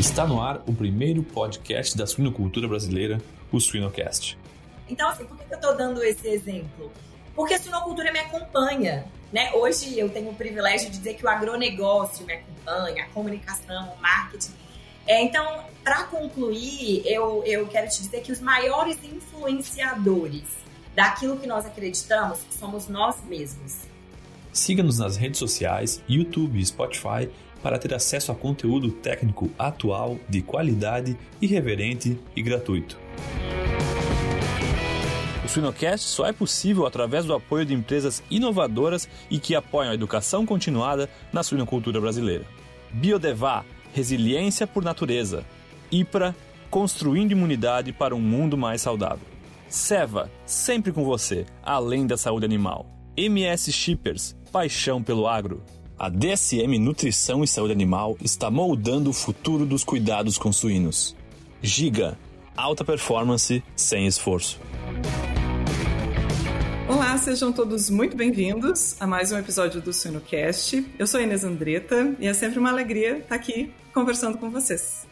Está no ar o primeiro podcast da suinocultura brasileira, o Suinocast. Então, assim, por que eu estou dando esse exemplo? Porque a suinocultura me acompanha. Né? Hoje eu tenho o privilégio de dizer que o agronegócio me acompanha, a comunicação, o marketing. É, então, para concluir, eu, eu quero te dizer que os maiores influenciadores daquilo que nós acreditamos somos nós mesmos. Siga-nos nas redes sociais, YouTube e Spotify para ter acesso a conteúdo técnico atual, de qualidade, irreverente e gratuito. O Suinocast só é possível através do apoio de empresas inovadoras e que apoiam a educação continuada na suinocultura brasileira. Biodevá, resiliência por natureza. IPRA, construindo imunidade para um mundo mais saudável. Seva, sempre com você, além da saúde animal. MS Shippers, paixão pelo agro. A DSM Nutrição e Saúde Animal está moldando o futuro dos cuidados com suínos. Giga, alta performance sem esforço. Olá, sejam todos muito bem-vindos a mais um episódio do Suinocast. Eu sou Inês Andretta e é sempre uma alegria estar aqui conversando com vocês.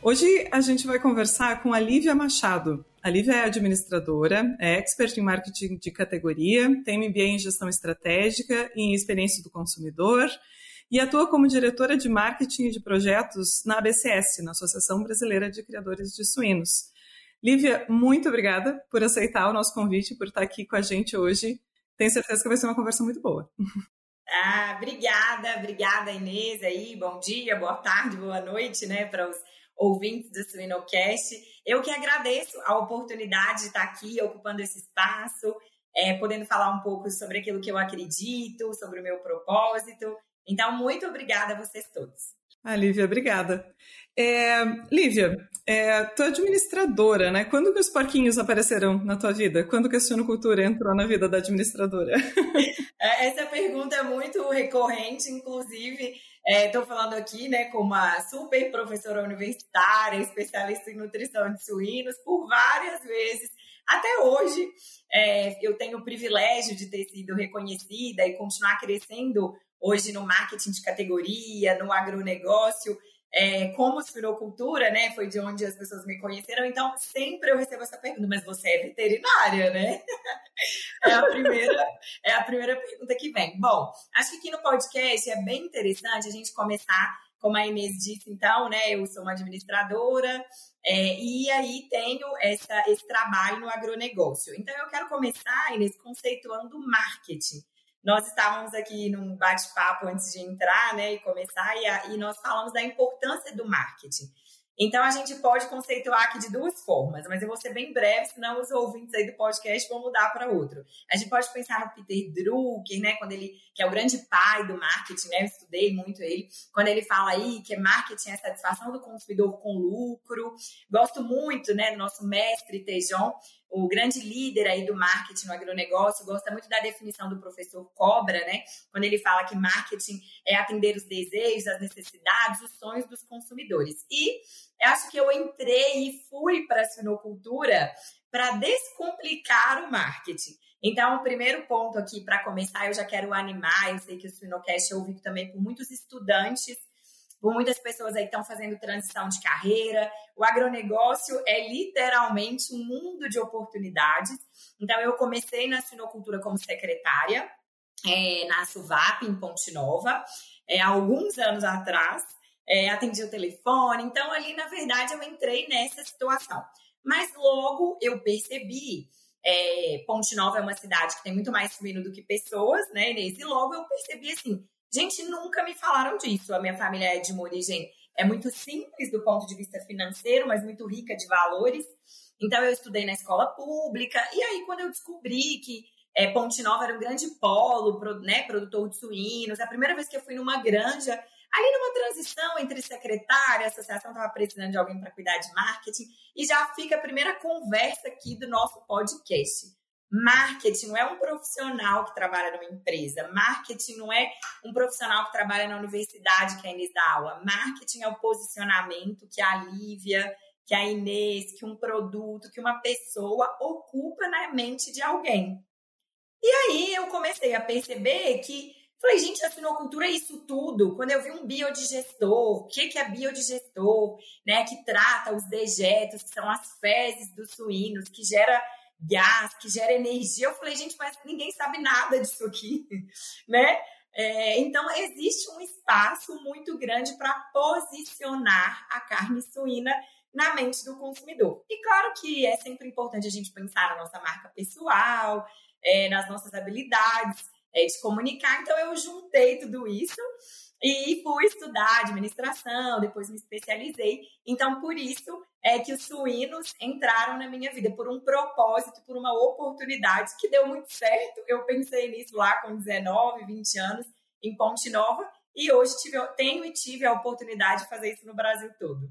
Hoje a gente vai conversar com a Lívia Machado. A Lívia é administradora, é expert em marketing de categoria, tem MBA em gestão estratégica e em experiência do consumidor e atua como diretora de marketing de projetos na ABCS, na Associação Brasileira de Criadores de Suínos. Lívia, muito obrigada por aceitar o nosso convite, por estar aqui com a gente hoje. Tenho certeza que vai ser uma conversa muito boa. Ah, obrigada, obrigada Inês aí. Bom dia, boa tarde, boa noite, né, para os ouvintes do Suinocast. Eu que agradeço a oportunidade de estar aqui ocupando esse espaço, é, podendo falar um pouco sobre aquilo que eu acredito, sobre o meu propósito. Então, muito obrigada a vocês todos. Ah, Lívia, obrigada. É, Lívia, é, tu é administradora, né? Quando que os porquinhos apareceram na tua vida? Quando que a suinocultura entrou na vida da administradora? É, essa pergunta é muito recorrente, inclusive Estou é, falando aqui né, com uma super professora universitária, especialista em nutrição de suínos, por várias vezes. Até hoje, é, eu tenho o privilégio de ter sido reconhecida e continuar crescendo hoje no marketing de categoria, no agronegócio é, como suinocultura, né? Foi de onde as pessoas me conheceram. Então, sempre eu recebo essa pergunta, mas você é veterinária, né? é, a primeira, é a primeira pergunta que vem. Bom, acho que aqui no podcast é bem interessante a gente começar, como a Inês disse, então, né? Eu sou uma administradora é, e aí tenho essa, esse trabalho no agronegócio. Então, eu quero começar, Inês, conceituando marketing. Nós estávamos aqui num bate-papo antes de entrar, né, e começar, e, a, e nós falamos da importância do marketing. Então, a gente pode conceituar aqui de duas formas, mas eu vou ser bem breve, senão os ouvintes aí do podcast vão mudar para outro. A gente pode pensar no Peter Drucker, né, quando ele, que é o grande pai do marketing, né, eu estudei muito ele, quando ele fala aí que marketing é satisfação do consumidor com lucro. Gosto muito, né, do nosso mestre Tejon, o grande líder aí do marketing no agronegócio, gosta muito da definição do professor Cobra, né? Quando ele fala que marketing é atender os desejos, as necessidades, os sonhos dos consumidores. E eu acho que eu entrei e fui para a sinocultura para descomplicar o marketing. Então, o primeiro ponto aqui para começar, eu já quero animar, eu sei que o Sinocast é ouvido também por muitos estudantes muitas pessoas aí estão fazendo transição de carreira. O agronegócio é literalmente um mundo de oportunidades. Então, eu comecei na sinocultura como secretária, é, na SUVAP, em Ponte Nova, é, alguns anos atrás. É, atendi o telefone. Então, ali, na verdade, eu entrei nessa situação. Mas logo eu percebi é, Ponte Nova é uma cidade que tem muito mais suíno do que pessoas, né, Inês? E logo eu percebi assim: Gente, nunca me falaram disso. A minha família é de uma origem é muito simples do ponto de vista financeiro, mas muito rica de valores. Então eu estudei na escola pública e aí quando eu descobri que é, Ponte Nova era um grande polo, né, produtor de suínos, a primeira vez que eu fui numa granja, ali numa transição entre secretária, a associação estava precisando de alguém para cuidar de marketing e já fica a primeira conversa aqui do nosso podcast. Marketing não é um profissional que trabalha numa empresa. Marketing não é um profissional que trabalha na universidade que a Inês dá aula. Marketing é o posicionamento que a Lívia, que a Inês, que um produto, que uma pessoa ocupa na mente de alguém. E aí eu comecei a perceber que Falei, gente, a suinocultura é isso tudo. Quando eu vi um biodigestor, o que, que é biodigestor, né? Que trata os dejetos, que são as fezes dos suínos, que gera gás, que gera energia. Eu falei, gente, mas ninguém sabe nada disso aqui, né? É, então, existe um espaço muito grande para posicionar a carne suína na mente do consumidor. E claro que é sempre importante a gente pensar na nossa marca pessoal, é, nas nossas habilidades é, de comunicar. Então, eu juntei tudo isso e fui estudar administração, depois me especializei. Então, por isso é que os suínos entraram na minha vida, por um propósito, por uma oportunidade que deu muito certo. Eu pensei nisso lá com 19, 20 anos, em Ponte Nova, e hoje tive, tenho e tive a oportunidade de fazer isso no Brasil todo.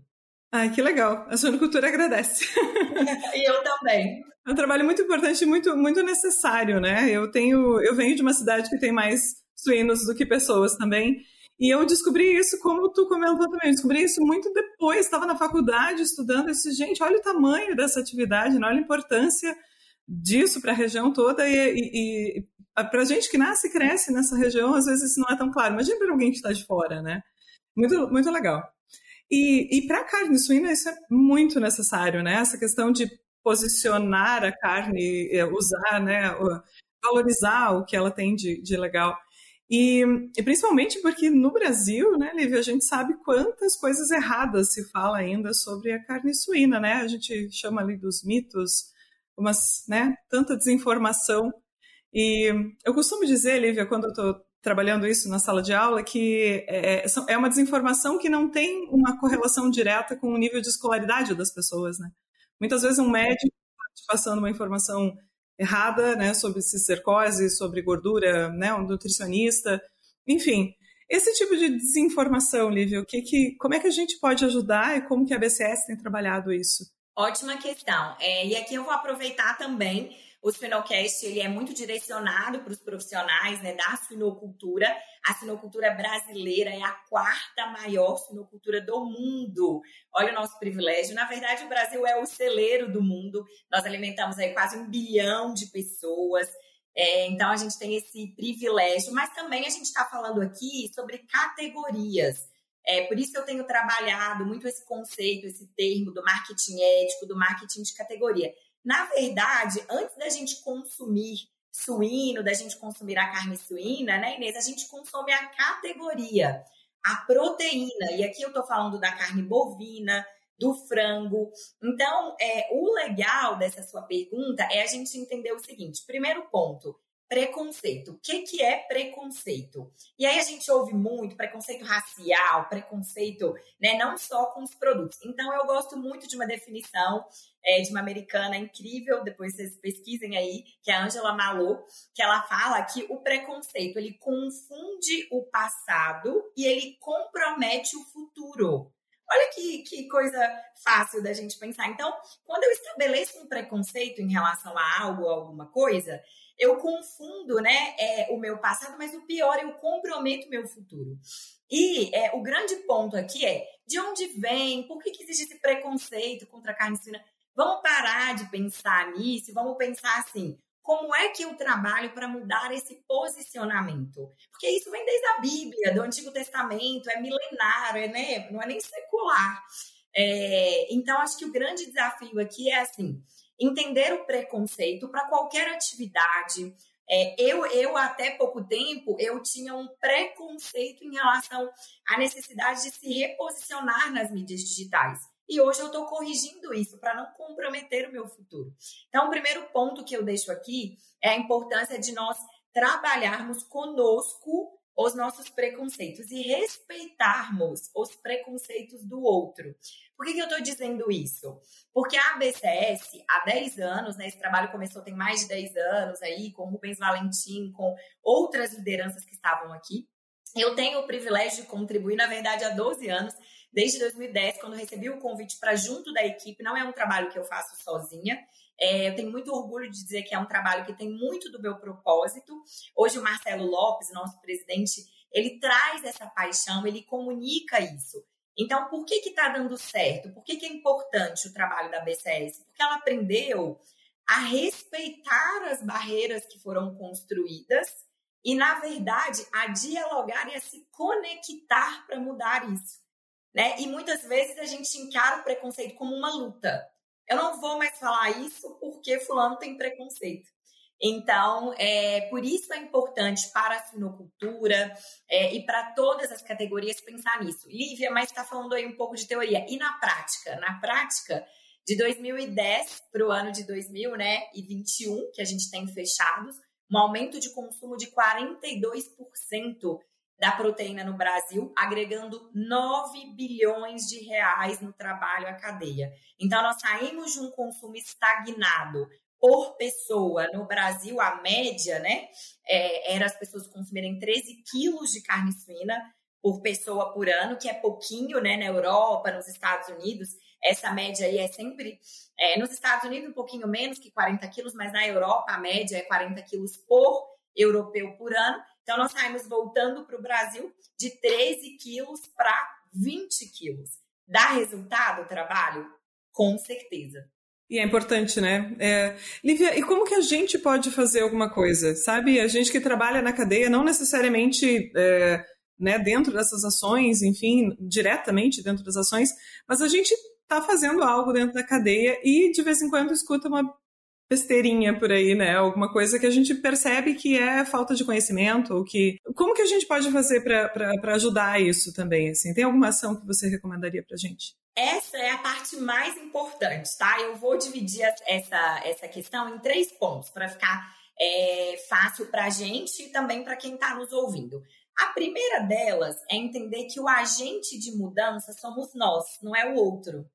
Ai, que legal. A suinocultura agradece. e eu também. É um trabalho muito importante e muito, muito necessário, né? Eu tenho, eu venho de uma cidade que tem mais suínos do que pessoas também. E eu descobri isso, como tu comentou também, eu descobri isso muito depois, estava na faculdade estudando, esse gente, olha o tamanho dessa atividade, né? olha a importância disso para a região toda e, e, e para gente que nasce e cresce nessa região, às vezes isso não é tão claro. Imagina para alguém que está de fora, né? Muito, muito legal. E, e para a carne suína isso é muito necessário, né? Essa questão de posicionar a carne, é, usar, né? Valorizar o que ela tem de, de legal. E, e, principalmente porque no Brasil, né, Lívia, a gente sabe quantas coisas erradas se fala ainda sobre a carne suína, né? A gente chama ali dos mitos, umas, né, tanta desinformação. E eu costumo dizer, Lívia, quando eu estou trabalhando isso na sala de aula, que é, é uma desinformação que não tem uma correlação direta com o nível de escolaridade das pessoas, né? Muitas vezes um médico está passando uma informação errada, né, sobre cistercose, sobre gordura, né, um nutricionista, enfim. Esse tipo de desinformação, Lívia, o que, que, como é que a gente pode ajudar e como que a BCS tem trabalhado isso? Ótima questão. É, e aqui eu vou aproveitar também o Spinocast ele é muito direcionado para os profissionais né, da suinocultura. A suinocultura brasileira é a quarta maior suinocultura do mundo. Olha o nosso privilégio. Na verdade, o Brasil é o celeiro do mundo. Nós alimentamos aí quase um bilhão de pessoas. É, então, a gente tem esse privilégio. Mas também a gente está falando aqui sobre categorias. É, por isso eu tenho trabalhado muito esse conceito, esse termo do marketing ético, do marketing de categoria. Na verdade, antes da gente consumir suíno, da gente consumir a carne suína, né, Inês? A gente consome a categoria, a proteína. E aqui eu tô falando da carne bovina, do frango. Então, é, o legal dessa sua pergunta é a gente entender o seguinte: primeiro ponto, preconceito. O que, que é preconceito? E aí a gente ouve muito preconceito racial, preconceito, né, não só com os produtos. Então eu gosto muito de uma definição é, de uma americana incrível, depois vocês pesquisem aí, que é a Angela Malou, que ela fala que o preconceito, ele confunde o passado e ele compromete o futuro. Olha que, que coisa fácil da gente pensar. Então, quando eu estabeleço um preconceito em relação a algo ou alguma coisa, eu confundo né, é, o meu passado, mas o pior, eu comprometo o meu futuro. E é, o grande ponto aqui é de onde vem, por que, que existe esse preconceito contra a carne suína? Vamos parar de pensar nisso, vamos pensar assim, como é que eu trabalho para mudar esse posicionamento? Porque isso vem desde a Bíblia, do Antigo Testamento, é milenário, é, né? não é nem secular. É, então, acho que o grande desafio aqui é assim, entender o preconceito para qualquer atividade. É, eu, eu, até pouco tempo, eu tinha um preconceito em relação à necessidade de se reposicionar nas mídias digitais. E hoje eu estou corrigindo isso para não comprometer o meu futuro. Então, o primeiro ponto que eu deixo aqui é a importância de nós trabalharmos conosco os nossos preconceitos e respeitarmos os preconceitos do outro. Por que, que eu estou dizendo isso? Porque a ABCS, há 10 anos, né, esse trabalho começou tem mais de 10 anos aí, com Rubens Valentim, com outras lideranças que estavam aqui. Eu tenho o privilégio de contribuir, na verdade, há 12 anos, desde 2010, quando recebi o convite para junto da equipe. Não é um trabalho que eu faço sozinha, é, eu tenho muito orgulho de dizer que é um trabalho que tem muito do meu propósito. Hoje o Marcelo Lopes, nosso presidente, ele traz essa paixão, ele comunica isso. Então, por que está dando certo? Por que, que é importante o trabalho da BCS? Porque ela aprendeu a respeitar as barreiras que foram construídas e, na verdade, a dialogar e a se conectar para mudar isso. Né? E muitas vezes a gente encara o preconceito como uma luta. Eu não vou mais falar isso porque fulano tem preconceito. Então, é, por isso é importante para a sinocultura é, e para todas as categorias pensar nisso. Lívia, mas está falando aí um pouco de teoria. E na prática? Na prática, de 2010 para o ano de 2021, né, que a gente tem fechados, um aumento de consumo de 42% da proteína no Brasil, agregando 9 bilhões de reais no trabalho à cadeia. Então, nós saímos de um consumo estagnado por pessoa no Brasil, a média, né, é, era as pessoas consumirem 13 quilos de carne suína por pessoa por ano, que é pouquinho, né, na Europa, nos Estados Unidos, essa média aí é sempre, é, nos Estados Unidos um pouquinho menos que 40 quilos, mas na Europa a média é 40 quilos por europeu por ano. Então nós saímos voltando para o Brasil de 13 quilos para 20 quilos. Dá resultado o trabalho? Com certeza. E é importante, né? É... Lívia, e como que a gente pode fazer alguma coisa? Sabe, a gente que trabalha na cadeia, não necessariamente é, né, dentro dessas ações, enfim, diretamente dentro das ações, mas a gente está fazendo algo dentro da cadeia e de vez em quando escuta uma besteirinha por aí, né? Alguma coisa que a gente percebe que é falta de conhecimento, ou que como que a gente pode fazer para ajudar isso também? Assim, tem alguma ação que você recomendaria para gente? Essa é a parte mais importante, tá? Eu vou dividir essa, essa questão em três pontos para ficar é, fácil para a gente e também para quem está nos ouvindo. A primeira delas é entender que o agente de mudança somos nós, não é o outro.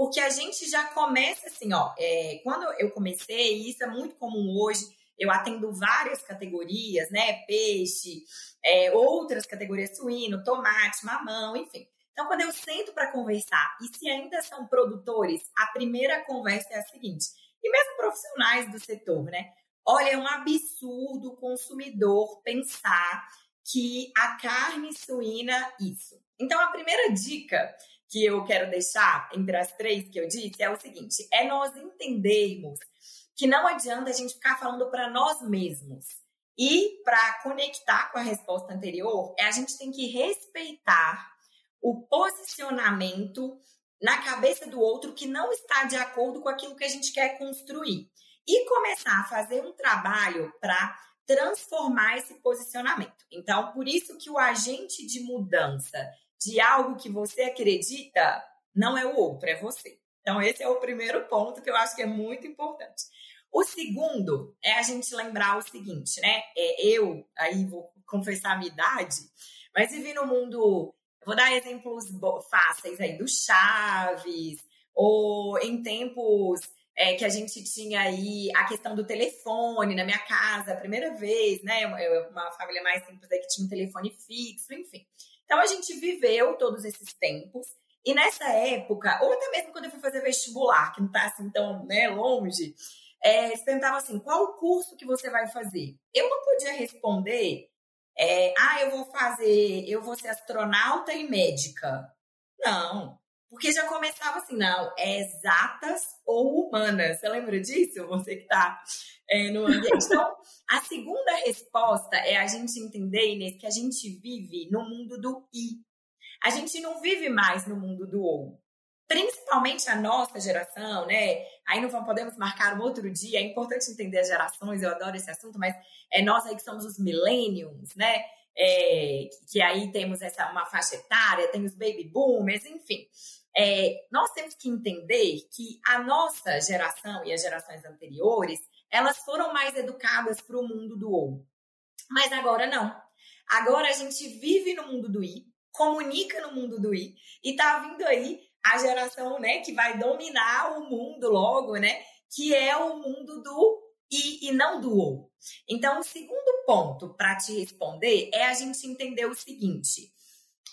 Porque a gente já começa assim, ó. É, quando eu comecei, isso é muito comum hoje, eu atendo várias categorias, né? Peixe, é, outras categorias, suíno, tomate, mamão, enfim. Então, quando eu sento para conversar, e se ainda são produtores, a primeira conversa é a seguinte, e mesmo profissionais do setor, né? Olha, é um absurdo o consumidor pensar que a carne suína, isso. Então, a primeira dica que eu quero deixar entre as três que eu disse é o seguinte: é nós entendermos que não adianta a gente ficar falando para nós mesmos. E para conectar com a resposta anterior, é a gente tem que respeitar o posicionamento na cabeça do outro que não está de acordo com aquilo que a gente quer construir. E começar a fazer um trabalho para transformar esse posicionamento. Então, por isso que o agente de mudança de algo que você acredita não é o outro, é você. Então, esse é o primeiro ponto que eu acho que é muito importante. O segundo é a gente lembrar o seguinte, né? É, eu, aí vou confessar a minha idade, mas vivi no mundo. Vou dar exemplos fáceis aí do Chaves, ou em tempos é, que a gente tinha aí a questão do telefone na minha casa, a primeira vez, né? Uma família mais simples aí que tinha um telefone fixo, enfim. Então a gente viveu todos esses tempos. E nessa época, ou até mesmo quando eu fui fazer vestibular, que não está assim tão né, longe, é, eles perguntavam assim: qual o curso que você vai fazer? Eu não podia responder, é, ah, eu vou fazer, eu vou ser astronauta e médica. Não, porque já começava assim, não, é exatas ou humanas. Você lembra disso? Você que está é, no ambiente. Então, a segunda resposta é a gente entender, Inês, que a gente vive no mundo do I. A gente não vive mais no mundo do ou. Principalmente a nossa geração, né? Aí não podemos marcar um outro dia. É importante entender as gerações, eu adoro esse assunto, mas é nós aí que somos os millennials, né? É, que aí temos essa uma faixa etária, tem os baby boomers, enfim. É, nós temos que entender que a nossa geração e as gerações anteriores, elas foram mais educadas para o mundo do ou. Mas agora não. Agora a gente vive no mundo do i, comunica no mundo do i, e tá vindo aí a geração, né, que vai dominar o mundo logo, né, que é o mundo do i e não do ou. Então, o segundo ponto para te responder é a gente entender o seguinte: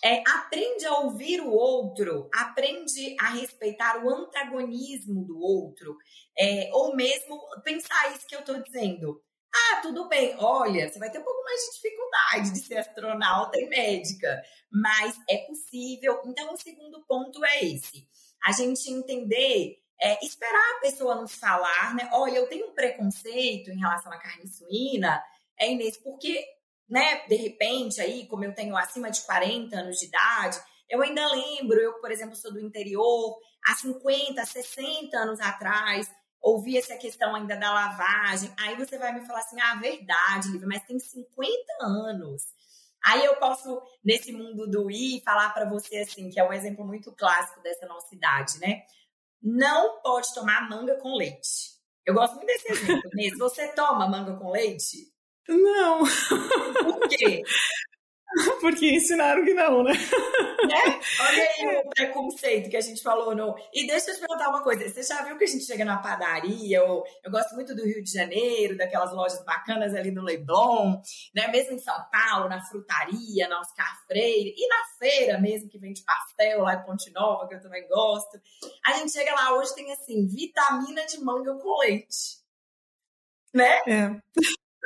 é, aprende a ouvir o outro, aprende a respeitar o antagonismo do outro, é, ou mesmo pensar isso que eu estou dizendo. Ah, tudo bem, olha, você vai ter um pouco mais de dificuldade de ser astronauta e médica, mas é possível. Então, o segundo ponto é esse: a gente entender, é, esperar a pessoa nos falar, né? Olha, eu tenho um preconceito em relação à carne suína, é Inês, porque né, de repente, aí, como eu tenho acima de 40 anos de idade, eu ainda lembro, eu, por exemplo, sou do interior, há 50, 60 anos atrás, ouvia essa questão ainda da lavagem. Aí você vai me falar assim: ah, verdade, Lívia, mas tem 50 anos. Aí eu posso, nesse mundo do I, falar para você assim, que é um exemplo muito clássico dessa nossa idade, né? Não pode tomar manga com leite. Eu gosto muito desse exemplo mesmo. Você toma manga com leite? Não. Por quê? Porque ensinaram que não, né? né? Olha aí o preconceito que a gente falou. No... E deixa eu te perguntar uma coisa. Você já viu que a gente chega na padaria? Ou... Eu gosto muito do Rio de Janeiro, daquelas lojas bacanas ali no Leblon, né? mesmo em São Paulo, na frutaria, na Oscar Freire, e na feira mesmo, que vende pastel lá em Ponte Nova, que eu também gosto. A gente chega lá, hoje tem assim, vitamina de manga com leite. Né? É.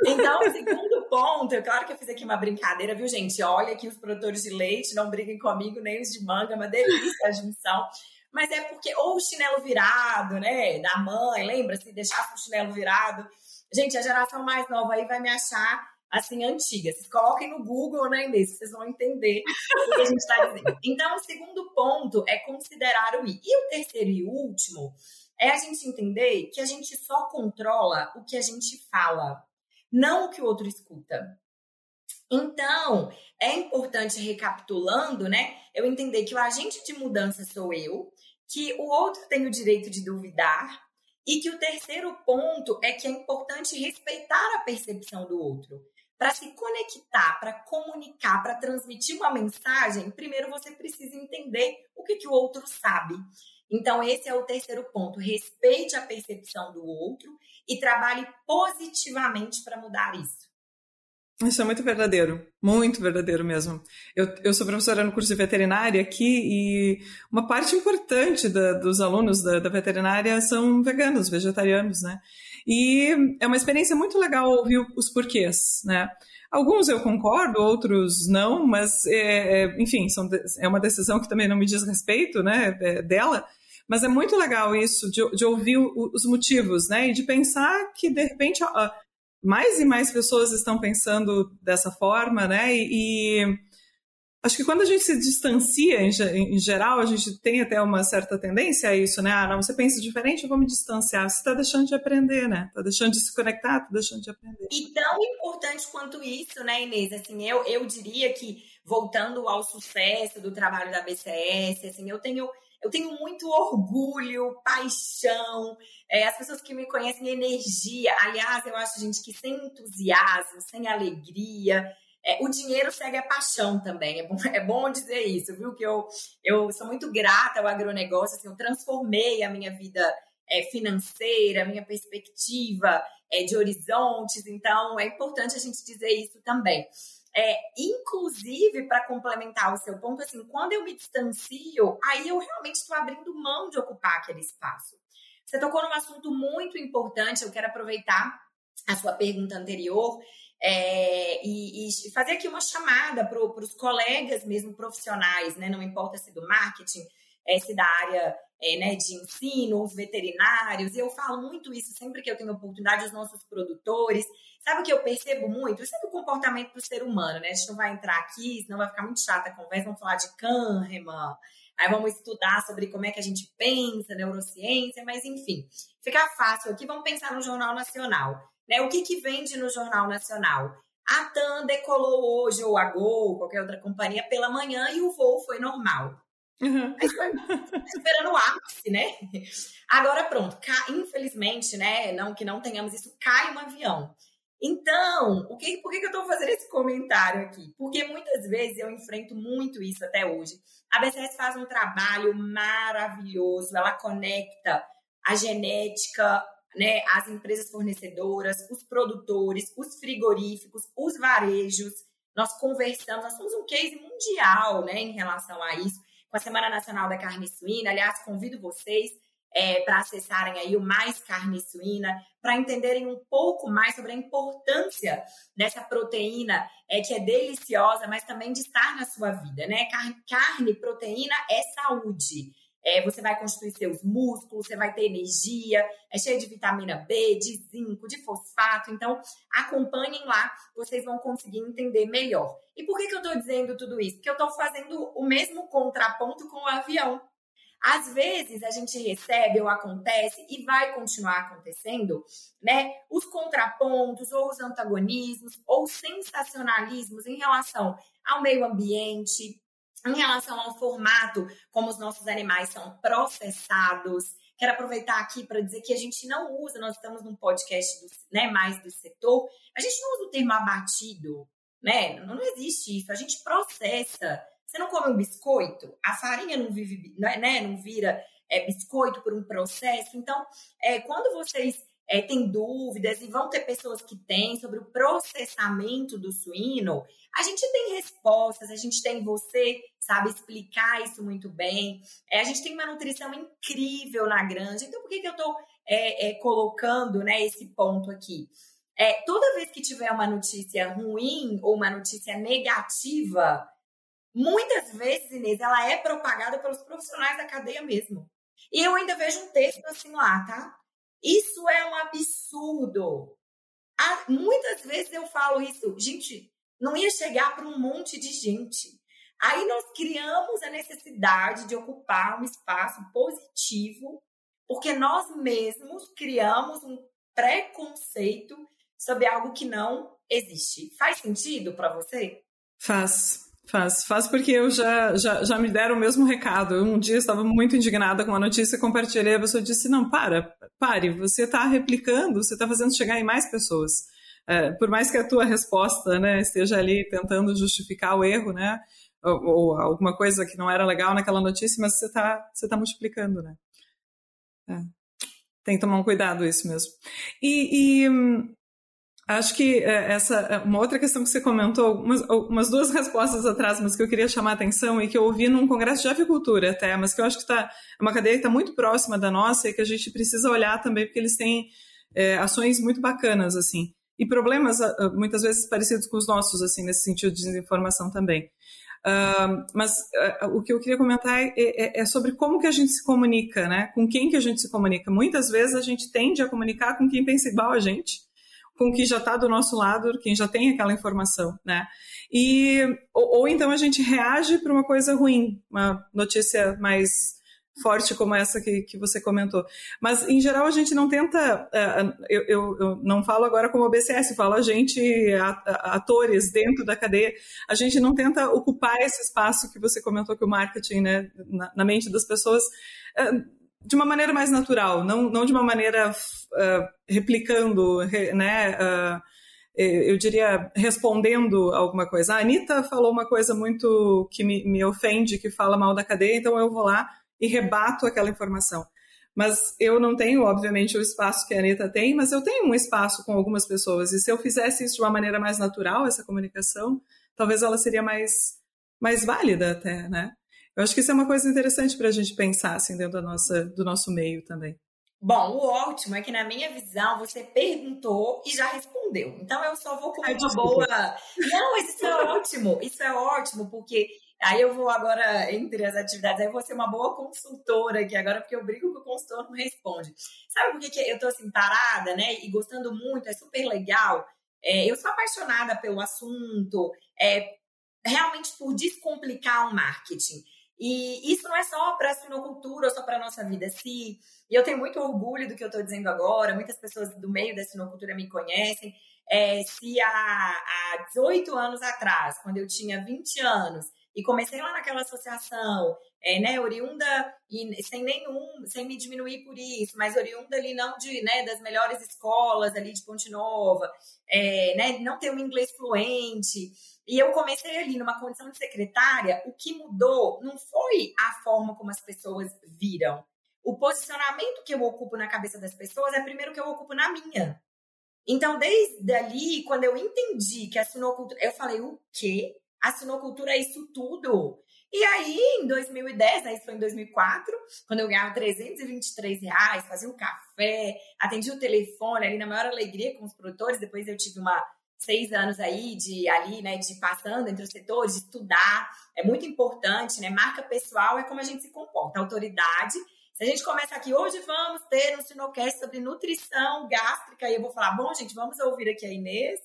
Então, o segundo ponto, é claro que eu fiz aqui uma brincadeira, viu, gente? Olha que os produtores de leite não briguem comigo, nem os de manga, é uma delícia a junção. Mas é porque, ou o chinelo virado, né, da mãe, lembra? Se deixasse o chinelo virado. Gente, a geração mais nova aí vai me achar assim, antiga. Vocês coloquem no Google, né, Inês? Vocês vão entender o que a gente está dizendo. Então, o segundo ponto é considerar o I. E o terceiro e último é a gente entender que a gente só controla o que a gente fala não o que o outro escuta. Então, é importante, recapitulando, né, eu entender que o agente de mudança sou eu, que o outro tem o direito de duvidar, e que o terceiro ponto é que é importante respeitar a percepção do outro. Para se conectar, para comunicar, para transmitir uma mensagem, primeiro você precisa entender o que, que o outro sabe. Então, esse é o terceiro ponto. Respeite a percepção do outro e trabalhe positivamente para mudar isso. Isso é muito verdadeiro, muito verdadeiro mesmo. Eu, eu sou professora no curso de veterinária aqui e uma parte importante da, dos alunos da, da, veterinária são veganos, vegetarianos, né? E é uma experiência muito legal ouvir os porquês, né? Alguns eu concordo, outros não, mas, é, é, enfim, são, é uma decisão que também não me diz respeito, né, é, dela. Mas é muito legal isso, de, de ouvir os motivos, né? E de pensar que, de repente, mais e mais pessoas estão pensando dessa forma, né? E, e acho que quando a gente se distancia, em, em, geral, a gente tem até uma certa tendência a isso, né? Ah, não, você pensa diferente, eu vou me distanciar. Você está deixando de aprender, né? Está deixando de se conectar, está deixando de aprender. E tão importante quanto isso, né, Inês? Assim, eu, eu diria que, voltando ao sucesso do trabalho da BCS, assim, eu tenho eu tenho muito orgulho, paixão, é, as pessoas que me conhecem, energia. Aliás, eu acho, gente, que sem entusiasmo, sem alegria, é, o dinheiro segue a paixão também. É bom, é bom dizer isso, viu? Que eu, eu sou muito grata ao agronegócio, assim, eu transformei a minha vida é, financeira, a minha perspectiva é, de horizontes, então é importante a gente dizer isso também. É, inclusive, para complementar o seu ponto, assim, quando eu me distancio, aí eu realmente estou abrindo mão de ocupar aquele espaço. Você tocou num assunto muito importante, eu quero aproveitar a sua pergunta anterior é, e, e, fazer aqui uma chamada para os colegas mesmo profissionais, né? Não importa se do marketing, é, se da área é, né, de ensino, os veterinários, e eu falo muito isso sempre que eu tenho oportunidade, os nossos produtores. Sabe o que eu percebo muito? Isso é do comportamento do ser humano, né? A gente não vai entrar aqui, senão vai ficar muito chata a conversa, vamos falar de Kahneman, aí vamos estudar sobre como é que a gente pensa, neurociência, mas enfim, fica fácil aqui, vamos pensar no Jornal Nacional. Né? O que, que vende no Jornal Nacional? A TAM decolou hoje, ou a Gol, qualquer outra companhia, pela manhã e o voo foi normal. Mas foi esperando o ápice, né? Agora pronto, infelizmente, né? Não que não tenhamos isso, cai um avião. Então, o que, por que, que eu estou fazendo esse comentário aqui? Porque muitas vezes eu enfrento muito isso até hoje. A BCS faz um trabalho maravilhoso, ela conecta a genética, né, as empresas fornecedoras, os produtores, os frigoríficos, os varejos. Nós conversamos, nós somos um case mundial né, em relação a isso com a Semana Nacional da Carne Suína. Aliás, convido vocês é, para acessarem aí o Mais Carne Suína, para entenderem um pouco mais sobre a importância dessa proteína é, que é deliciosa, mas também de estar na sua vida, né? Carne, carne proteína é saúde. É, você vai constituir seus músculos, você vai ter energia, é cheio de vitamina B, de zinco, de fosfato. Então, acompanhem lá, vocês vão conseguir entender melhor. E por que, que eu estou dizendo tudo isso? Porque eu estou fazendo o mesmo contraponto com o avião. Às vezes a gente recebe ou acontece e vai continuar acontecendo, né? Os contrapontos ou os antagonismos ou sensacionalismos em relação ao meio ambiente, em relação ao formato como os nossos animais são processados. Quero aproveitar aqui para dizer que a gente não usa, nós estamos num podcast do, né, mais do setor, a gente não usa o termo abatido, né? Não, não existe isso, a gente processa. Você não come um biscoito, a farinha não vive, né, não vira é, biscoito por um processo. Então, é, quando vocês é, dúvidas e vão ter pessoas que têm sobre o processamento do suíno, a gente tem respostas, a gente tem você, sabe, explicar isso muito bem. É, a gente tem uma nutrição incrível na granja. Então, por que, que eu estou é, é, colocando né, esse ponto aqui? É, toda vez que tiver uma notícia ruim ou uma notícia negativa, muitas vezes, Inês, ela é propagada pelos profissionais da cadeia mesmo. E eu ainda vejo um texto assim lá, tá? Isso é um absurdo. Há, muitas vezes eu falo isso, gente, não ia chegar para um monte de gente. Aí nós criamos a necessidade de ocupar um espaço positivo, porque nós mesmos criamos um preconceito sobre algo que não existe. Faz sentido para você? Faz. Faz, faz porque eu já, já, já me deram o mesmo recado. Um dia estava muito indignada com uma notícia, compartilhei, a pessoa disse, não, para, pare, você está replicando, você está fazendo chegar em mais pessoas. É, por mais que a tua resposta né, esteja ali tentando justificar o erro, né, ou, ou alguma coisa que não era legal naquela notícia, mas você está você tá multiplicando, né. É. Tem que tomar um cuidado isso mesmo. E, e hum, Acho que é, essa é uma outra questão que você comentou, umas, umas, duas respostas atrás, mas que eu queria chamar a atenção e que eu ouvi num congresso de avicultura até, mas que eu acho que tá, é uma cadeia que está muito próxima da nossa e que a gente precisa olhar também, porque eles têm é, ações muito bacanas, assim, e problemas muitas vezes parecidos com os nossos, assim, nesse sentido de desinformação também. Uh, mas uh, o que eu queria comentar é, é, é, sobre como que a gente se comunica, né? Com quem que a gente se comunica. Muitas vezes a gente tende a comunicar com quem pensa igual a gente, com quem já está do nosso lado, quem já tem aquela informação, né? E, ou, ou então a gente reage para uma coisa ruim, uma notícia mais forte como essa que, que você comentou. Mas, em geral, a gente não tenta. Uh, eu, eu, eu, não falo agora como OBCS, falo a gente, atores dentro da cadeia, a gente não tenta ocupar esse espaço que você comentou que o marketing, né, na, na mente das pessoas. Uh, de uma maneira mais natural, não, não de uma maneira uh, replicando, né? Uh, eu diria respondendo alguma coisa. A Anitta falou uma coisa muito que me, me ofende, que fala mal da cadeia, então eu vou lá e rebato aquela informação. Mas eu não tenho, obviamente, o espaço que a Anitta tem, mas eu tenho um espaço com algumas pessoas. E se eu fizesse isso de uma maneira mais natural, essa comunicação, talvez ela seria mais, mais válida até, né? Eu acho que isso é uma coisa interessante para a gente pensar assim, dentro da nossa, do nosso meio também. Bom, o ótimo é que na minha visão você perguntou e já respondeu. Então eu só vou com Ai, uma desculpa. boa. Não, isso é ótimo. Isso é ótimo, porque aí eu vou agora, entre as atividades, aí eu vou ser uma boa consultora aqui agora, porque eu brigo que o consultor não responde. Sabe por que, que eu tô assim, parada, né? E gostando muito, é super legal. É, eu sou apaixonada pelo assunto, é, realmente por descomplicar o marketing. E isso não é só para a sinocultura ou só para a nossa vida. Se, e eu tenho muito orgulho do que eu estou dizendo agora, muitas pessoas do meio da sinocultura me conhecem. É, se há, há 18 anos atrás, quando eu tinha 20 anos, e comecei lá naquela associação, é, né, oriunda, e sem nenhum, sem me diminuir por isso, mas oriunda ali não de, né, das melhores escolas ali de Ponte Nova, é, né, não ter um inglês fluente, e eu comecei ali numa condição de secretária, o que mudou não foi a forma como as pessoas viram. O posicionamento que eu ocupo na cabeça das pessoas é primeiro que eu ocupo na minha. Então, desde ali, quando eu entendi que a sinocultura, eu falei, o quê? A sinocultura é isso tudo? E aí, em 2010, né, isso foi em 2004, quando eu ganhava 323 reais, fazia um café, atendia o telefone ali na maior alegria com os produtores, depois eu tive uma seis anos aí de ali, né, de passando entre os setores, de estudar, é muito importante, né? Marca pessoal é como a gente se comporta, autoridade. Se a gente começa aqui, hoje vamos ter um Sinocast sobre nutrição gástrica, e eu vou falar, bom, gente, vamos ouvir aqui a Inês,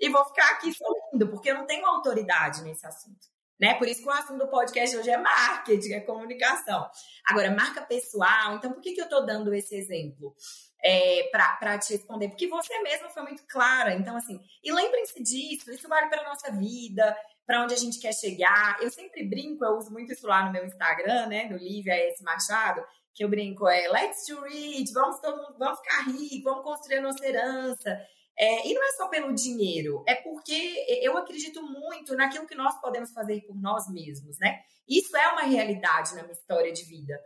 e vou ficar aqui sorrindo, porque eu não tenho autoridade nesse assunto. Né? Por isso que o assunto do podcast hoje é marketing, é comunicação. Agora, marca pessoal, então por que, que eu estou dando esse exemplo? É, para te responder, porque você mesma foi muito clara. Então, assim, e lembrem-se disso, isso vale para nossa vida, para onde a gente quer chegar. Eu sempre brinco, eu uso muito isso lá no meu Instagram, né, do Lívia S. Machado, que eu brinco é let's do it, vamos todo mundo, vamos ficar ricos, vamos construir a nossa herança. É, e não é só pelo dinheiro, é porque eu acredito muito naquilo que nós podemos fazer por nós mesmos, né? Isso é uma realidade na minha história de vida.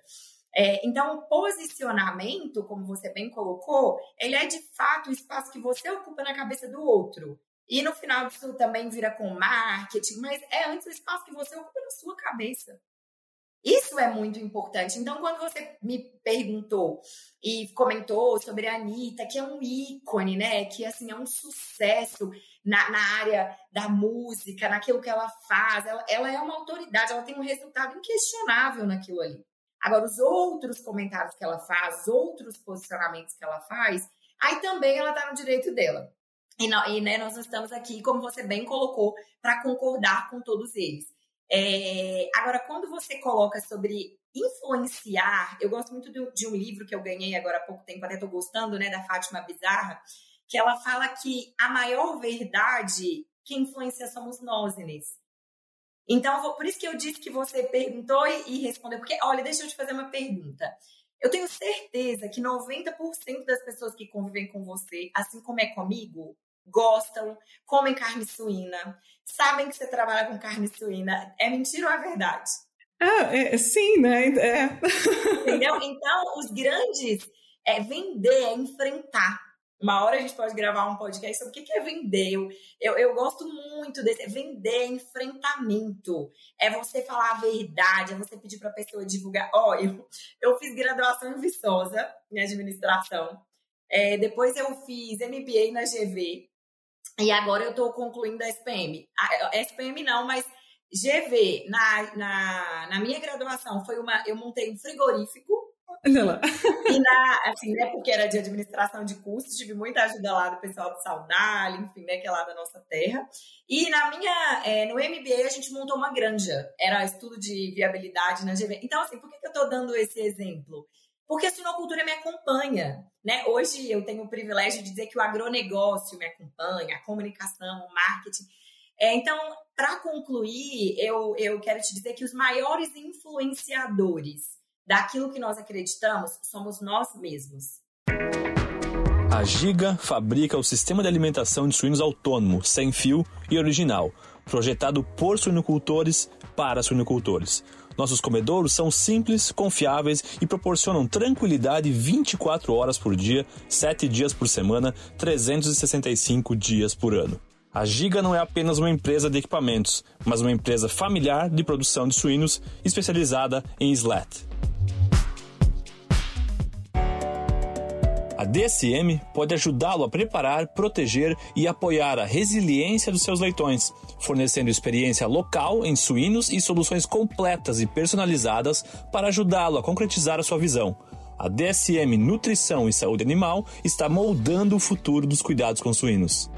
É, então, o posicionamento, como você bem colocou, ele é de fato o espaço que você ocupa na cabeça do outro. E no final disso também vira com marketing, mas é antes o espaço que você ocupa na sua cabeça. Isso é muito importante. Então, quando você me perguntou e comentou sobre a Anitta, que é um ícone, né? Que assim é um sucesso na, na área da música, naquilo que ela faz, ela, ela é uma autoridade, ela tem um resultado inquestionável naquilo ali. Agora, os outros comentários que ela faz, outros posicionamentos que ela faz, aí também ela está no direito dela. E, e né, nós estamos aqui, como você bem colocou, para concordar com todos eles. É, agora, quando você coloca sobre influenciar, eu gosto muito de um livro que eu ganhei agora há pouco tempo, até estou gostando, né, da Fátima Bizarra, que ela fala que a maior verdade que influencia somos nós, Inês. Então, por isso que eu disse que você perguntou e, respondeu, porque, olha, deixa eu te fazer uma pergunta. Eu tenho certeza que 90% das pessoas que convivem com você, assim como é comigo, gostam, comem carne suína, sabem que você trabalha com carne suína. É mentira ou é verdade? Ah, é, sim, né? É. Entendeu? Então, os grandes é vender, é enfrentar. Uma hora a gente pode gravar um podcast sobre o que é vender. Eu, eu, gosto muito desse. Vender é enfrentamento. É você falar a verdade, é você pedir para a pessoa divulgar. Ó, oh, eu, eu fiz graduação em Viçosa, em administração. É, depois eu fiz MBA na GV. E agora eu estou concluindo a SPM. A SPM não, mas GV, na, na, na minha graduação, foi uma. Eu montei um frigorífico. Lá. E na, assim, né, porque era de administração de custos, tive muita ajuda lá do pessoal de Saudade, enfim, né, que é lá da nossa terra. E na minha, é, no MBA, a gente montou uma granja. Era estudo de viabilidade na GV. Então, assim, por que, que eu estou dando esse exemplo? porque a sinocultura me acompanha. Né? Hoje eu tenho o privilégio de dizer que o agronegócio me acompanha, a comunicação, o marketing. É, então, para concluir, eu, eu quero te dizer que os maiores influenciadores daquilo que nós acreditamos somos nós mesmos. A Giga fabrica o sistema de alimentação de suínos autônomo, sem fio e original, projetado por suinocultores para suinocultores. Nossos comedouros são simples, confiáveis e proporcionam tranquilidade 24 horas por dia, 7 dias por semana, 365 dias por ano. A Giga não é apenas uma empresa de equipamentos, mas uma empresa familiar de produção de suínos especializada em slat. A DSM pode ajudá-lo a preparar, proteger e apoiar a resiliência dos seus leitões, fornecendo experiência local em suínos e soluções completas e personalizadas para ajudá-lo a concretizar a sua visão. A DSM Nutrição e Saúde Animal está moldando o futuro dos cuidados com suínos.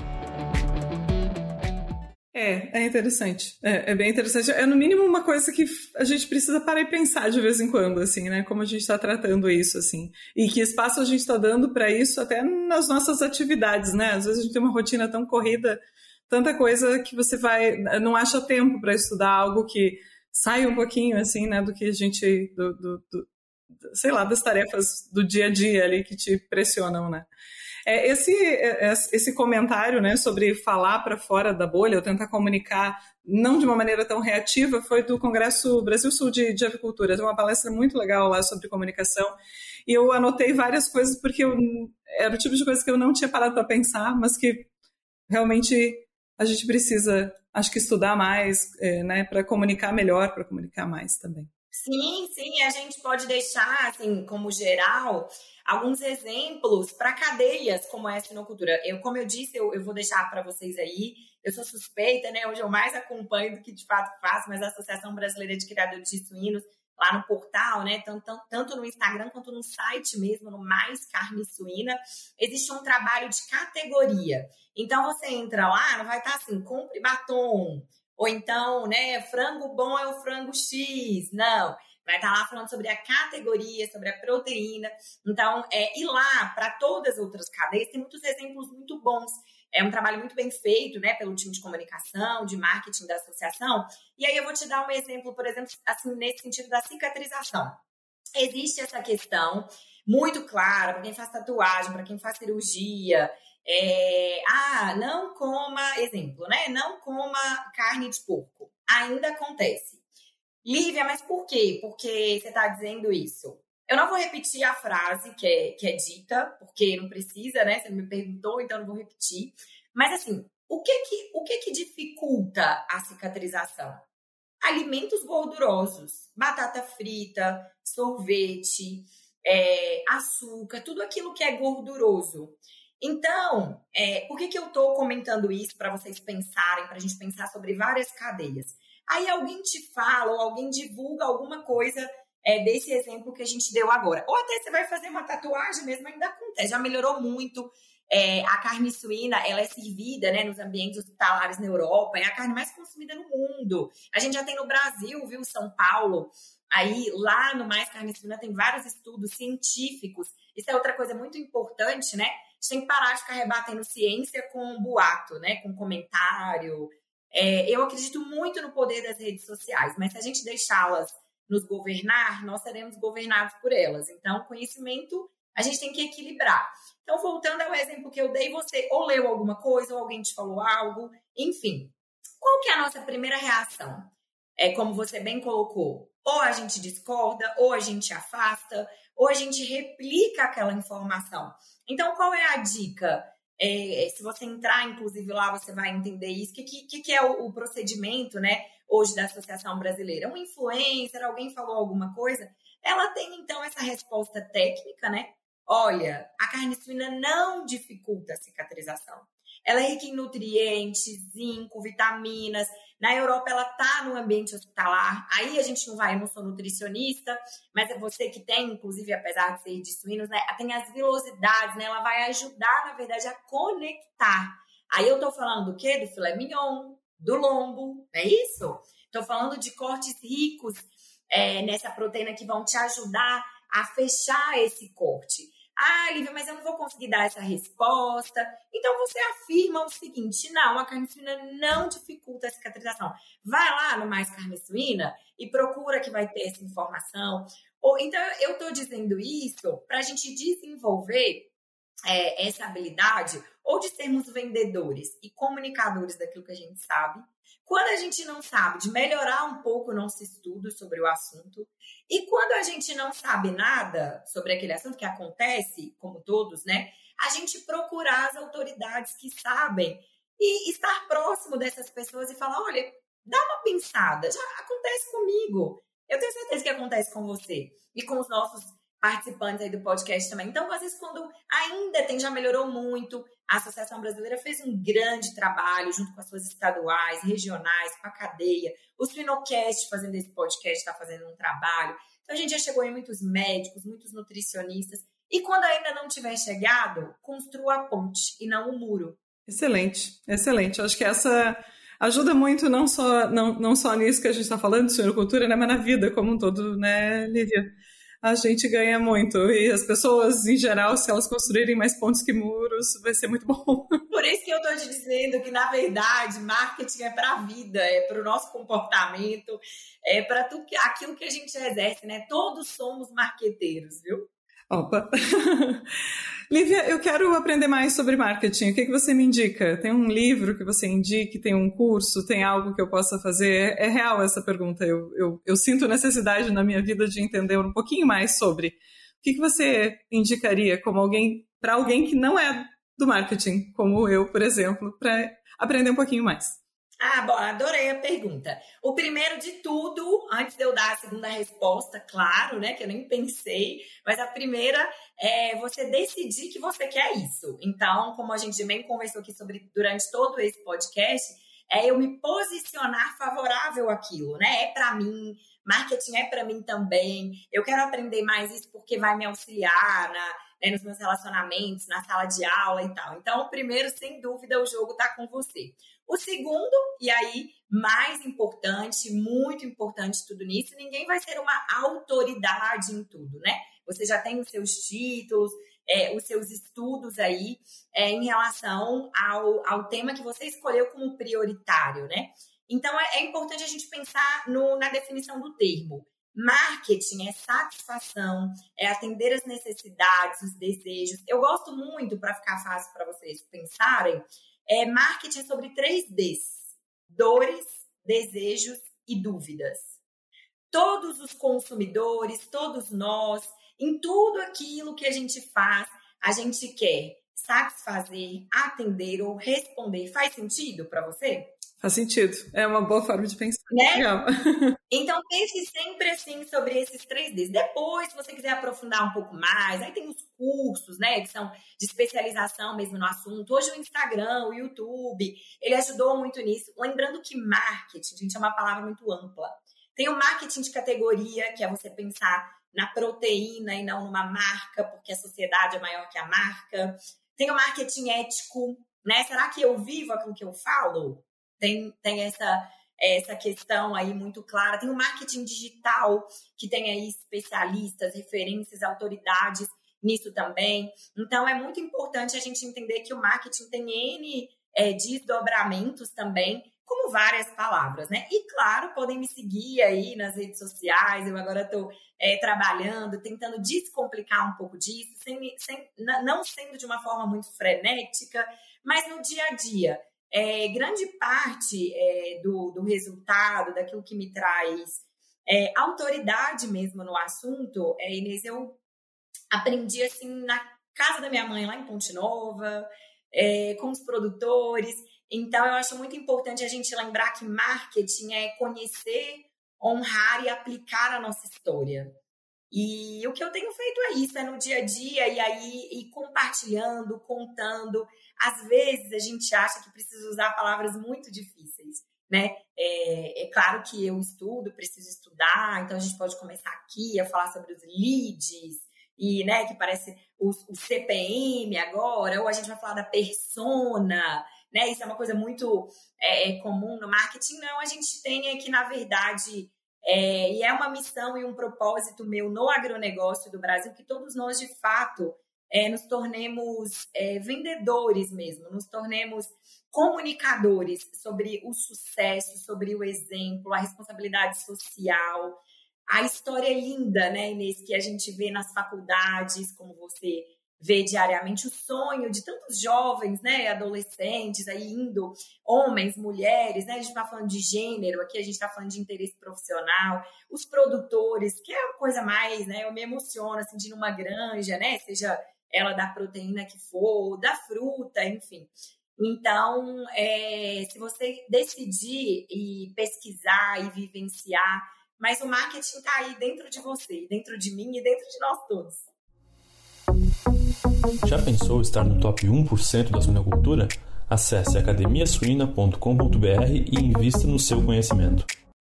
É, é interessante. É, é, bem interessante. É, no mínimo, uma coisa que a gente precisa parar e pensar de vez em quando, assim, né? Como a gente está tratando isso, assim. E que espaço a gente está dando para isso até nas nossas atividades, né? Às vezes a gente tem uma rotina tão corrida, tanta coisa que você vai. não acha tempo para estudar algo que sai um pouquinho, assim, né? Do que a gente. Do, do, do, sei lá, das tarefas do dia a dia ali que te pressionam, né? É, esse, é, é, esse comentário né, sobre falar para fora da bolha, ou tentar comunicar não de uma maneira tão reativa, foi do Congresso Brasil Sul de, de Avicultura. Tem uma palestra muito legal lá sobre comunicação. E eu anotei várias coisas porque eu, era o tipo de coisa que eu não tinha parado para pensar, mas que realmente a gente precisa, acho que estudar mais, é, né, para comunicar melhor, para comunicar mais também. Sim, sim, a gente pode deixar, assim, como geral, alguns exemplos para cadeias como essa sinocultura. Eu, como eu disse, eu, eu vou deixar para vocês aí. Eu sou suspeita, né? Hoje eu mais acompanho do que de fato faço, mas a Associação Brasileira de Criadores de Suínos, lá no portal, né? Tanto, tanto no Instagram quanto no site mesmo, no Mais Carne Suína, existe um trabalho de categoria. Então você entra lá, não vai estar assim, compre batom, ou então, né, frango bom é o frango X. Não. Vai estar lá falando sobre a categoria, sobre a proteína. Então, é, ir lá para todas as outras cadeias, tem muitos exemplos muito bons. É um trabalho muito bem feito, né, pelo time de comunicação, de marketing da associação. E aí eu vou te dar um exemplo, por exemplo, assim, nesse sentido da cicatrização. Existe essa questão muito clara para quem faz tatuagem, para quem faz cirurgia, é, ah, não coma, exemplo, né? Não coma carne de porco. Ainda acontece. Lívia, mas por quê? Porque você está dizendo isso. Eu não vou repetir a frase que é, que é dita, porque não precisa, né? Você me perguntou, então não vou repetir. Mas assim, o que que, o que, que dificulta a cicatrização? Alimentos gordurosos, batata frita, sorvete, é, açúcar, tudo aquilo que é gorduroso. Então, é, por que, que eu estou comentando isso para vocês pensarem, para a gente pensar sobre várias cadeias? Aí alguém te fala ou alguém divulga alguma coisa é, desse exemplo que a gente deu agora. Ou até você vai fazer uma tatuagem mesmo, ainda acontece, já melhorou muito. É, a carne suína, ela é servida né, nos ambientes hospitalares na Europa, é a carne mais consumida no mundo. A gente já tem no Brasil, viu, São Paulo. Aí, lá no Mais Carne Suína, tem vários estudos científicos. Isso é outra coisa muito importante, né? A gente tem que parar de ficar rebatendo ciência com boato, né? Com comentário. É, eu acredito muito no poder das redes sociais, mas se a gente deixá-las nos governar, nós seremos governados por elas. Então, conhecimento a gente tem que equilibrar. Então, voltando ao exemplo que eu dei, você ou leu alguma coisa, ou alguém te falou algo, enfim. Qual que é a nossa primeira reação? É como você bem colocou, ou a gente discorda, ou a gente afasta, ou a gente replica aquela informação. Então, qual é a dica? É, se você entrar, inclusive, lá, você vai entender isso. O que, que, que é o, o, procedimento, né, hoje da Associação Brasileira? Um influencer, alguém falou alguma coisa, ela tem, então, essa resposta técnica, né? Olha, a carne suína não dificulta a cicatrização. Ela é rica em nutrientes, zinco, vitaminas. Na Europa, ela está no ambiente hospitalar. Aí a gente não vai, eu não sou nutricionista, mas é você que tem, inclusive, apesar de ser de suínos, né? Tem as vilosidades, né? Ela vai ajudar, na verdade, a conectar. Aí eu tô falando do quê? Do filé mignon, do lombo, é isso? Tô falando de cortes ricos é, nessa proteína que vão te ajudar a fechar esse corte. Ah, Lívia, mas eu não vou conseguir dar essa resposta. Então você afirma o seguinte: não, a carne suína não dificulta a cicatrização. Vai lá no Mais Carne Suína e procura que vai ter essa informação. Ou, então eu estou dizendo isso para a gente desenvolver é, essa habilidade ou de sermos vendedores e comunicadores daquilo que a gente sabe, quando a gente não sabe, de melhorar um pouco o nosso estudo sobre o assunto. E quando a gente não sabe nada sobre aquele assunto, que acontece, como todos, né? A gente procurar as autoridades que sabem e estar próximo dessas pessoas e falar: olha, dá uma pensada, já acontece comigo. Eu tenho certeza que acontece com você e com os nossos participantes aí do podcast também. Então, às vezes, quando ainda tem, já melhorou muito, a Associação Brasileira fez um grande trabalho junto com as suas estaduais, regionais, com a cadeia. O Spinocast fazendo esse podcast está fazendo um trabalho. Então, a gente já chegou em muitos médicos, muitos nutricionistas. E quando ainda não tiver chegado, construa a ponte e não o muro. Excelente, excelente. Acho que essa ajuda muito não só, não, não só nisso que a gente está falando, de cultura, né, mas na vida como um todo, né, Lívia? A gente ganha muito. E as pessoas, em geral, se elas construírem mais pontos que muros, vai ser muito bom. Por isso que eu estou te dizendo que, na verdade, marketing é para a vida, é para o nosso comportamento, é para aquilo que a gente exerce, né? Todos somos marqueteiros, viu? Opa! Lívia, eu quero aprender mais sobre marketing. O que, que você me indica? Tem um livro que você indique? Tem um curso? Tem algo que eu possa fazer? É real essa pergunta. Eu, eu, eu sinto necessidade na minha vida de entender um pouquinho mais sobre. O que, que você indicaria como alguém para alguém que não é do marketing, como eu, por exemplo, para aprender um pouquinho mais? Ah, bom, adorei a pergunta. O primeiro de tudo, antes de eu dar a segunda resposta, claro, né, que eu nem pensei, mas a primeira é você decidir que você quer isso. Então, como a gente bem conversou aqui sobre durante todo esse podcast, é eu me posicionar favorável àquilo, né? É para mim, marketing é para mim também. Eu quero aprender mais isso porque vai me auxiliar na, né, nos meus relacionamentos, na sala de aula e tal. Então, o primeiro, sem dúvida, o jogo está com você. O segundo, e aí mais importante, muito importante tudo nisso, ninguém vai ser uma autoridade em tudo, né? Você já tem os seus títulos, é, os seus estudos aí é, em relação ao, ao tema que você escolheu como prioritário, né? Então é, é importante a gente pensar no, na definição do termo. Marketing é satisfação, é atender as necessidades, os desejos. Eu gosto muito, para ficar fácil para vocês pensarem, é marketing sobre três Ds: dores, desejos e dúvidas. Todos os consumidores, todos nós, em tudo aquilo que a gente faz, a gente quer satisfazer, atender ou responder. Faz sentido para você? Faz sentido. É uma boa forma de pensar. Né? Então, pense sempre assim sobre esses três Ds. Depois, se você quiser aprofundar um pouco mais, aí tem os cursos, né? Que são de especialização mesmo no assunto. Hoje o Instagram, o YouTube, ele ajudou muito nisso. Lembrando que marketing, gente, é uma palavra muito ampla. Tem o marketing de categoria, que é você pensar na proteína e não numa marca, porque a sociedade é maior que a marca. Tem o marketing ético, né? Será que eu vivo aquilo que eu falo? Tem, tem essa, essa questão aí muito clara. Tem o marketing digital, que tem aí especialistas, referências, autoridades nisso também. Então, é muito importante a gente entender que o marketing tem N é, desdobramentos também, como várias palavras, né? E claro, podem me seguir aí nas redes sociais. Eu agora estou é, trabalhando, tentando descomplicar um pouco disso, sem, sem, não sendo de uma forma muito frenética, mas no dia a dia é, grande parte é, do, do resultado, daquilo que me traz é, autoridade mesmo no assunto, é, Inês, eu aprendi assim na casa da minha mãe, lá em Ponte Nova, é, com os produtores. Então, eu acho muito importante a gente lembrar que marketing é conhecer, honrar e aplicar a nossa história. E o que eu tenho feito é isso, é no dia a dia, e aí e compartilhando, contando. Às vezes a gente acha que precisa usar palavras muito difíceis, né? É, é, claro que eu estudo, preciso estudar, então a gente pode começar aqui a falar sobre os leads, e né, que parece o, o CPM agora, ou a gente vai falar da persona, né? Isso é uma coisa muito é, é comum no marketing. Não, a gente tem aqui, na verdade, é, e é uma missão e um propósito meu no agronegócio do Brasil que todos nós, de fato, é, nos tornemos é, vendedores mesmo, nos tornemos comunicadores sobre o sucesso, sobre o exemplo, a responsabilidade social, a história linda, né, Inês, que a gente vê nas faculdades, como você vê diariamente o sonho de tantos jovens, né, adolescentes aí indo, homens, mulheres, né, a gente está falando de gênero, aqui a gente está falando de interesse profissional, os produtores, que é a coisa mais, né, eu me emociono, assim, de ir numa granja, né, seja ela da proteína que for, da fruta, enfim. Então, é, se você decidir e pesquisar e vivenciar, mas o marketing está aí dentro de você, dentro de mim e dentro de nós todos. Já pensou estar no top 1% da suinocultura? Acesse academiasuina.com.br e invista no seu conhecimento.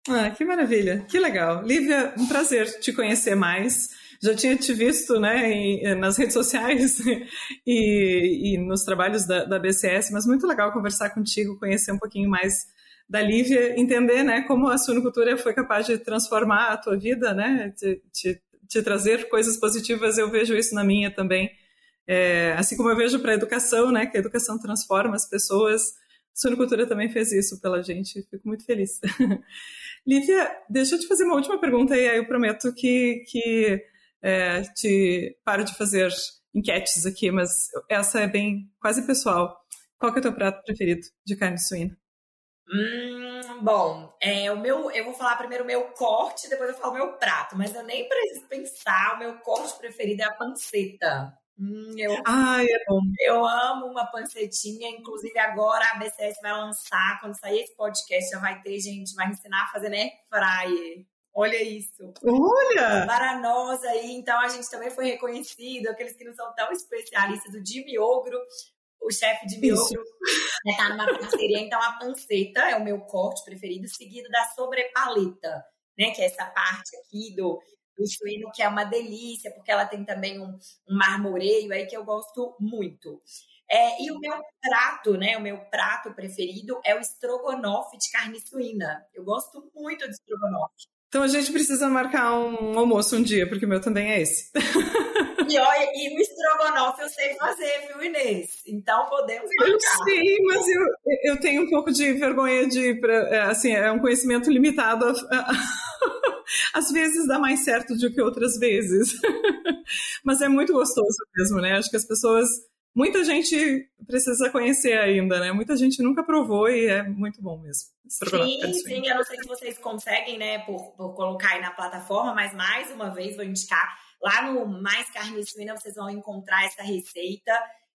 Ah, que maravilha, que legal. Lívia, um prazer te conhecer mais. Já tinha te visto né, em, nas redes sociais e, e nos trabalhos da, da, BCS, mas muito legal conversar contigo, conhecer um pouquinho mais da Lívia, entender né, como a suinocultura foi capaz de transformar a tua vida, né, te, te, te trazer coisas positivas. Eu vejo isso na minha também é, assim como eu vejo para a educação, né, que a educação transforma as pessoas, a Sunicultura também fez isso pela gente, fico muito feliz. Lívia, deixa eu te fazer uma última pergunta e aí eu prometo que, que é, te paro de fazer enquetes aqui, mas essa é bem quase pessoal. Qual que é o teu prato preferido de carne suína? Hum, bom, é, o meu, eu vou falar primeiro o meu corte, depois eu falo o meu prato, mas eu nem preciso pensar, o meu corte preferido é a panceta. Hum, eu, Ai, é bom. Eu amo uma pancetinha. Inclusive, agora a BCS vai lançar. Quando sair esse podcast, já vai ter, gente, vai ensinar a fazer né fryer. Olha isso. Olha! Para nós aí, então a gente também foi reconhecido, aqueles que não são tão especialistas, o Jimmy Ogro, o chefe de Miogro, né, tá numa parceria. Então a panceta é o meu corte preferido, seguido da sobrepaleta, né? Que é essa parte aqui do, do suíno, que é uma delícia, porque ela tem também um, um marmoreio aí que eu gosto muito. É, e o meu prato, né? O meu prato preferido é o estrogonofe de carne suína. Eu gosto muito de estrogonofe. Então a gente precisa marcar um almoço um dia, porque o meu também é esse. E olha, e o estrogonofe eu sei fazer, viu, Inês? Então podemos marcar. Eu sei, mas eu, eu tenho um pouco de vergonha de, é, assim, é um conhecimento limitado. Às vezes dá mais certo do que outras vezes. Mas é muito gostoso mesmo, né? Acho que as pessoas muita gente precisa conhecer ainda, né? Muita gente nunca provou e é muito bom mesmo. Sim, sim, eu não sei se vocês conseguem, né, por, por colocar aí na plataforma, mas mais uma vez vou indicar lá no Mais Carne Suína, vocês vão encontrar essa receita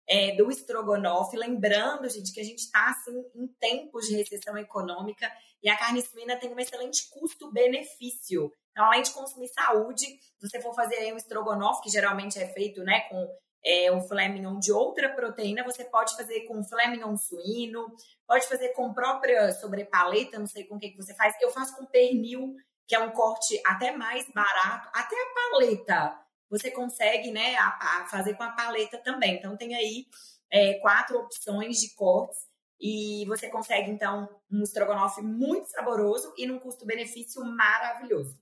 é, do estrogonofe. Lembrando, gente, que a gente está assim, em tempos de recessão econômica e a carne suína tem um excelente custo-benefício. Então, além de consumir saúde, se você for fazer aí um estrogonofe, que geralmente é feito né, com é, um filé mignon de outra proteína, você pode fazer com filé mignon suíno, pode fazer com própria sobrepaleta, não sei com o que, que você faz. Eu faço com pernil, que é um corte até mais barato, até a paleta você consegue né, a, a fazer com a paleta também. Então tem aí é, quatro opções de cortes e você consegue então um estrogonofe muito saboroso e num custo-benefício maravilhoso.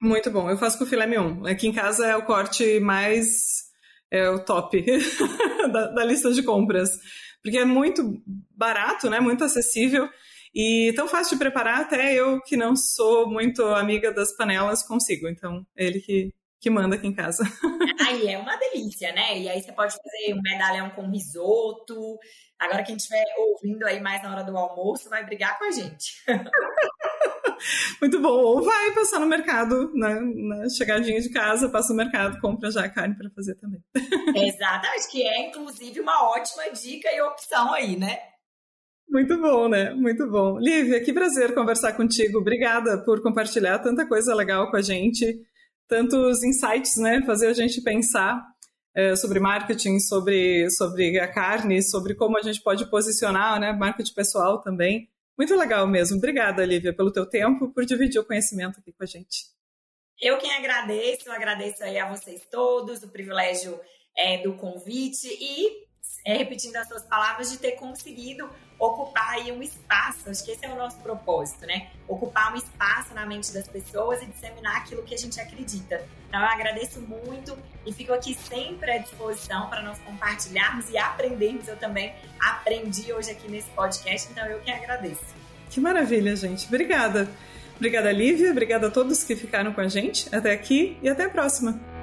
Muito bom. Eu faço com filé mignon. Aqui em casa é o corte mais é o top da, da, lista de compras. Porque é muito barato, né? Muito acessível e tão fácil de preparar, até eu que não sou muito amiga das panelas consigo. Então, é ele que, que manda aqui em casa. Aí é uma delícia, né? E aí você pode fazer um medalhão com risoto. Agora quem estiver ouvindo aí mais na hora do almoço vai brigar com a gente. Muito bom. Ou vai passar no mercado, na, na chegadinha de casa, passa no mercado, compra já a carne para fazer também. Acho que é inclusive uma ótima dica e opção aí, né? Muito bom, né? Muito bom. Lívia, que prazer conversar contigo. Obrigada por compartilhar tanta coisa legal com a gente, tantos insights, né? Fazer a gente pensar é, sobre marketing, sobre, sobre a carne, sobre como a gente pode posicionar, né? Marketing pessoal também. Muito legal mesmo. Obrigada, Lívia, pelo teu tempo, por dividir o conhecimento aqui com a gente. Eu quem agradeço, agradeço aí a vocês todos o privilégio é, do convite e, é, repetindo as suas palavras, de ter conseguido ocupar aí um espaço. Acho que esse é o nosso propósito, né? Ocupar um espaço na mente das pessoas e disseminar aquilo que a gente acredita. Então, eu agradeço muito e fico aqui sempre à disposição para nós compartilharmos e aprendermos. Eu também aprendi hoje aqui nesse podcast, então eu que agradeço. Que maravilha, gente. Obrigada. Obrigada, Lívia. Obrigada a todos que ficaram com a gente até aqui e até a próxima.